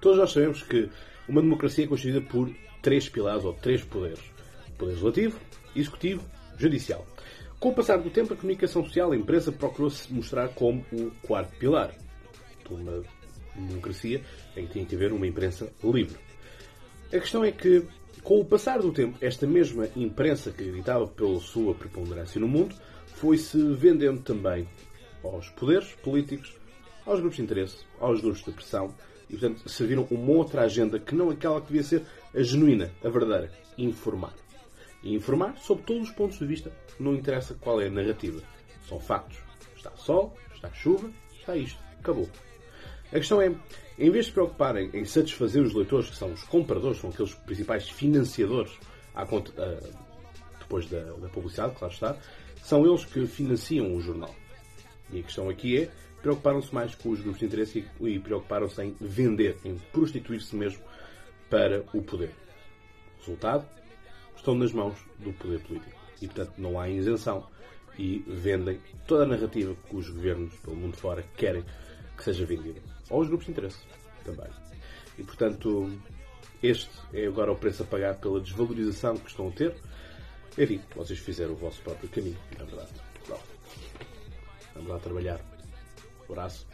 Todos nós sabemos que uma democracia é constituída por três pilares ou três poderes: poder legislativo, executivo, judicial. Com o passar do tempo, a comunicação social, a empresa procurou-se mostrar como o quarto pilar de uma democracia em que tinha que haver uma imprensa livre. A questão é que, com o passar do tempo, esta mesma imprensa que gritava pela sua preponderância no mundo foi-se vendendo também aos poderes políticos, aos grupos de interesse, aos grupos de pressão e, portanto, serviram uma outra agenda que não aquela que devia ser a genuína, a verdadeira, informar. E informar sobre todos os pontos de vista, não interessa qual é a narrativa. São factos. Está sol, está chuva, está isto. Acabou. A questão é, em vez de se preocuparem em satisfazer os leitores, que são os compradores, são aqueles principais financiadores conta, uh, depois da, da publicidade, claro está, são eles que financiam o jornal. E a questão aqui é, preocuparam-se mais com os grupos de interesse e, preocuparam-se em vender, em prostituir-se mesmo para o poder. Resultado? Estão nas mãos do poder político. E, portanto, não há isenção e vendem toda a narrativa que os governos pelo mundo fora querem que seja vendida. Ou os grupos de interesse também. E, portanto, este é agora o preço a pagar pela desvalorização que estão a ter. Enfim, vocês fizeram o vosso próprio caminho, na verdade. Trabalhar. Abraço.